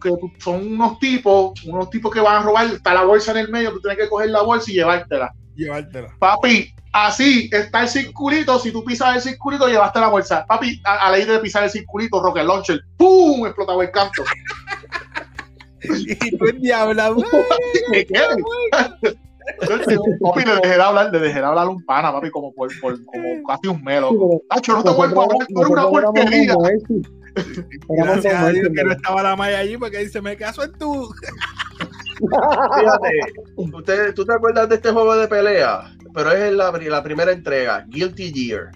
que son unos tipos, unos tipos que van a robar, está la bolsa en el medio, tú tienes que coger la bolsa y llevártela. Llevártela. Papi, así está el circulito, si tú pisas el circulito, llevaste la bolsa. Papi, a, la idea de pisar el circulito, Rocket Launcher, ¡pum! explotaba el canto. y tú el diablo, ¿qué quieres? papi, le dejé de hablar, le dejé de hablar un pana, papi, como por, por como casi un melo. Tacho, no te vuelvo a hablar, tú eres una porquería. Gracias a Dios que no estaba la Maya allí porque dice, me caso en tú. Fíjate, ¿tú te acuerdas de este juego de pelea? Pero es la, la primera entrega, Guilty Gear.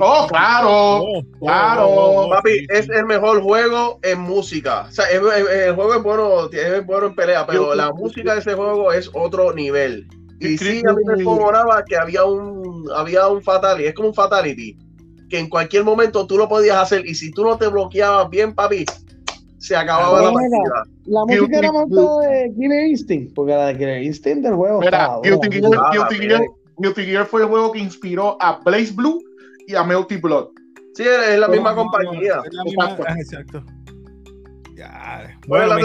Oh, claro, oh, claro. Oh, Papi, es el mejor juego en música. O sea, el, juego es bueno, es bueno en pelea, pero la música de ese juego es otro nivel. Y sí, a mí me enamoraba que había un, había un fatality, es como un fatality, que en cualquier momento tú lo podías hacer y si tú no te bloqueabas bien, papi, se acababa la partida. La música era más de Killer Instinct, porque la de Killer Instinct del juego. Mira, Guilty Gear fue el juego que inspiró a Blaze Blue y a Melty Blood. Sí, es la misma compañía. exacto. Bueno,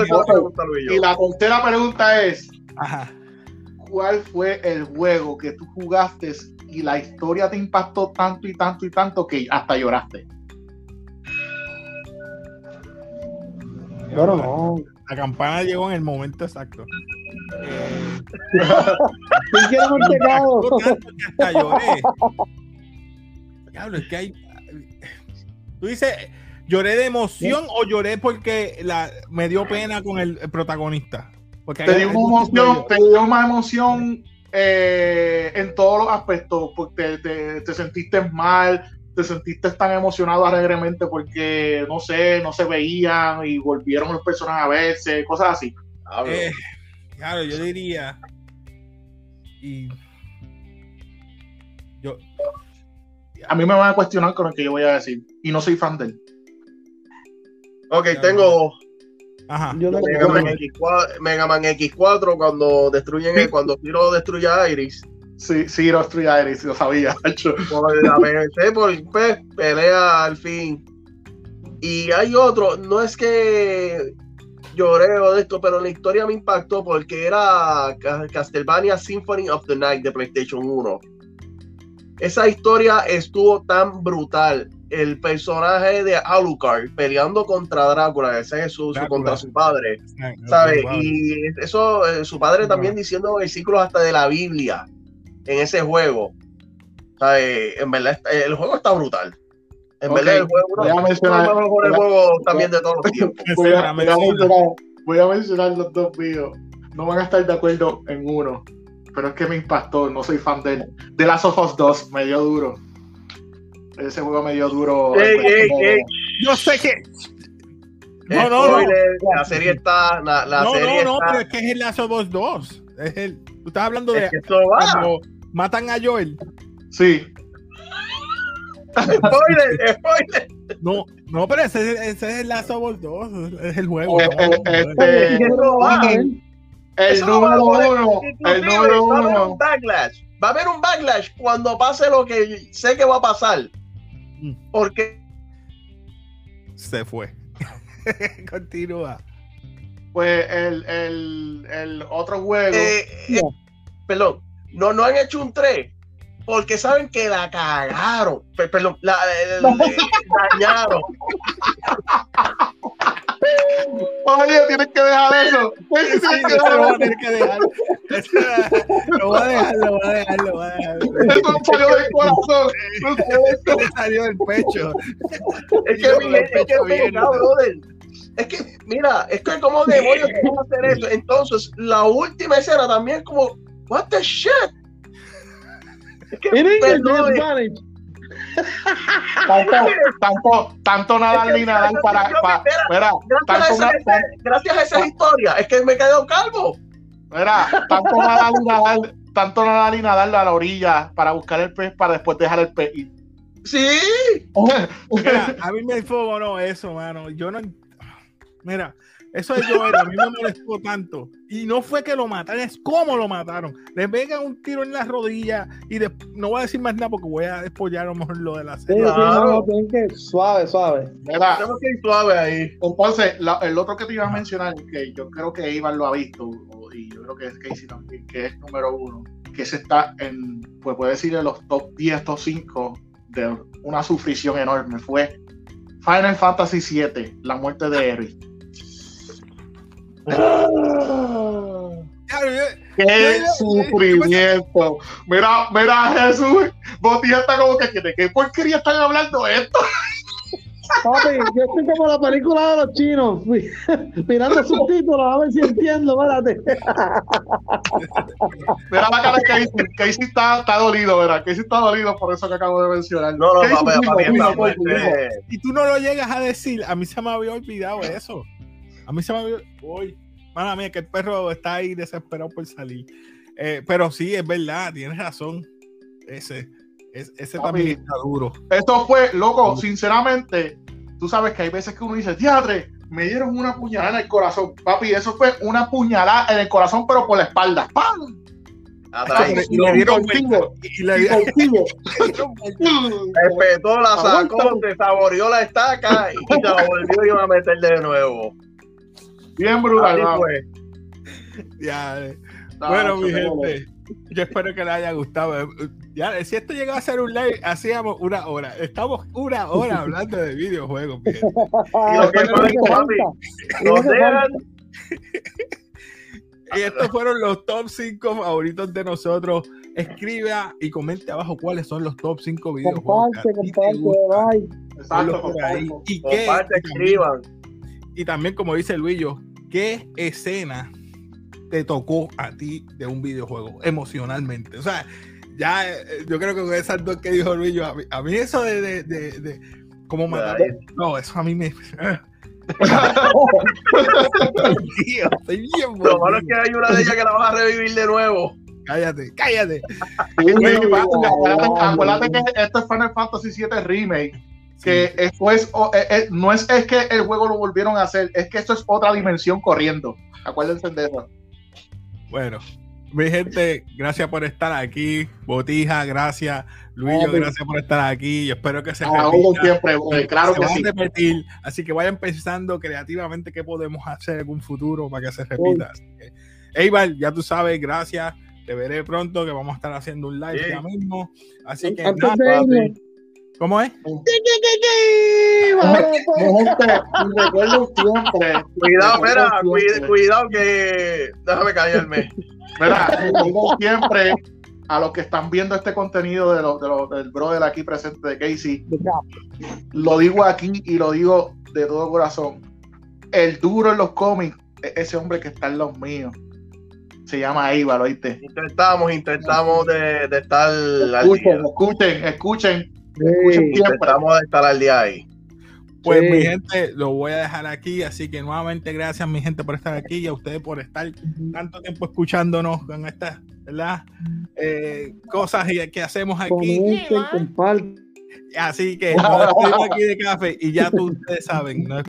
y la tercera pregunta es: ¿Cuál fue el juego que tú jugaste y la historia te impactó tanto y tanto y tanto que hasta lloraste? Pero no. La campana llegó en el momento exacto. Diablo, es que hay. Tú dices, ¿lloré de emoción o lloré porque la, me dio pena con el, protagonista? Porque te dio una emoción, te dio más emoción eh, en todos los aspectos, porque te, sentiste mal, te sentiste tan emocionado alegremente porque, no sé, no se veían y volvieron los personajes a verse, cosas así. Eh, claro, yo diría. Y yo, a mí me van a cuestionar con lo que yo voy a decir. Y no soy fan de él. Ok, tengo Ajá. Mega, Man X4, Mega, Man X4, cuando destruyen el, cuando Zero destruye a Iris. Sí, destruye a Iris, lo sabía. Por la por pues, pelea al fin. Y hay otro, no es que lloré o de esto, pero la historia me impactó porque era Castlevania Symphony of the Night de PlayStation 1 esa historia estuvo tan brutal. El personaje de Alucard peleando contra Drácula, ese Jesús, contra su padre, ¿sabes? Y eso, eh, su padre también diciendo versículos hasta de la Biblia en ese juego. ¿Sabes? En verdad, el juego está brutal. En verdad, el juego, voy a mencionar, uno de los juegos también de todos los tiempos. Voy a, mencionar, voy a mencionar los dos videos. No van a estar de acuerdo en uno pero es que me impactó, no soy fan de él. The Last of Us 2 me dio duro. Ese juego me dio duro. Yo sé que. No, no, no. La serie está. La, la no, serie no, no, pero es que es el Last of Us 2. Es el, tú estás hablando de. cuando matan a Joel. Sí. spoiler, spoiler. No, no, pero ese, ese es el Us 2. Es el juego. Eh, eh, este, el número uno. El número uno. Va a haber un backlash. Va a haber un backlash cuando pase lo que sé que va a pasar. Mm. Porque se fue. Continúa. Pues el, el, el otro juego. Eh, eh, perdón, no, no han hecho un 3 porque saben que la cagaron. Perdón, la, dañaron. Oye, tienes que dejar eso. Sí, sí, que lo voy a tener que dejar. Lo voy a dejar, lo voy a dejar, lo voy a dejar. Eso salió del corazón. Eso salió del pecho. Es que, mi, es que brother. Es que, mira, es que como demonios a hacer eso. Entonces, la última escena también es como, what the shit. Es que, perdón, tanto, tanto, Nadal ni Nadal para. gracias, a esa historia, es que me he quedado calvo. Mira, tanto Nadal y Nadal, tanto Nadal y Nadal a la orilla para buscar el pez para después dejar el pez. Sí. Mira, a mí me no eso, mano. Yo no. Mira, eso de Joel a mí me molestó tanto. Y no fue que lo mataron, es cómo lo mataron. Le pegan un tiro en la rodilla y no voy a decir más nada porque voy a despollar a lo mejor lo de la serie. no, que suave, suave. Tenemos que ir suave ahí. Entonces, el otro que te iba a mencionar, que yo creo que Iván lo ha visto, y yo creo que es Casey también, que es número uno, que se está en, pues puede decir en los top 10, top 5 de una sufrición enorme. Fue Final Fantasy VII, la muerte de Eric ¡Qué sufrimiento! Mira, mira, Jesús. Botilla está como que, ¿de qué porquería están hablando esto? Papi, yo estoy como la película de los chinos, mirando subtítulos a ver si entiendo, espérate. Mira la cara de Casey, Casey está, está dolido, ¿verdad? Casey está dolido por eso que acabo de mencionar. No, no, papi, papi, Y tú no lo llegas a decir, a mí se me había olvidado eso. A mí se me había. Uy, mala mía, que el perro está ahí desesperado por salir. Eh, pero sí, es verdad, tienes razón. Ese, ese también está duro. Esto fue, loco, sinceramente, tú sabes que hay veces que uno dice, teatre, me dieron una puñalada en el corazón. Papi, eso fue una puñalada en el corazón, pero por la espalda. ¡Pam! Atrás. Y, le dieron y le dieron Respetó la sacó, se saboreó la estaca y se la volvió a meter de nuevo. Bien brutal. Ya, eh. bueno, mi gente, yo espero que les haya gustado. Ya, si esto llega a ser un live, hacíamos una hora. Estamos una hora hablando de videojuegos. y que y estos fueron los top 5 favoritos de nosotros. Escriba y comente abajo cuáles son los top 5 videojuegos. Comparte, comparte, Exacto, Y, comparte, escriban y también, como dice Luillo, ¿qué escena te tocó a ti de un videojuego emocionalmente? O sea, ya eh, yo creo que con esas dos que dijo Luillo, a mí, eso de, de, de, de como matar, no, eso a mí me. Tío, estoy bien Lo malo es que hay una de ellas que la vas a revivir de nuevo. Cállate, cállate. acuérdate que esto es Final Fantasy VII Remake que esto es, eh, eh, no es, es que el juego lo volvieron a hacer, es que esto es otra dimensión corriendo. Acuérdense de eso. Bueno, mi gente, gracias por estar aquí. Botija, gracias. Luis, gracias por estar aquí. Yo espero que se ah, siempre, claro que sí. repetir. Así que vayan pensando creativamente qué podemos hacer en un futuro para que se repita. Eibar, ya tú sabes, gracias. Te veré pronto que vamos a estar haciendo un live ya mismo. Así que nada, ¿Cómo es? Cuidado, mira, cuidado que. Déjame callarme. Mira, siempre a los que están viendo este contenido de lo, del brother aquí presente de Casey, lo digo aquí y lo digo de todo corazón. El duro en los cómics es ese hombre que está en los míos. Se llama Ibar, ¿oíste? Intentamos, intentamos de, de estar. Escuchen, escuchen, escuchen Vamos a estar al día ahí. Pues mi gente, lo voy a dejar aquí, así que nuevamente gracias mi gente por estar aquí y a ustedes por estar tanto tiempo escuchándonos con estas. Eh, cosas que hacemos aquí. Así que nos aquí de café y ya tú, ustedes saben, ¿no?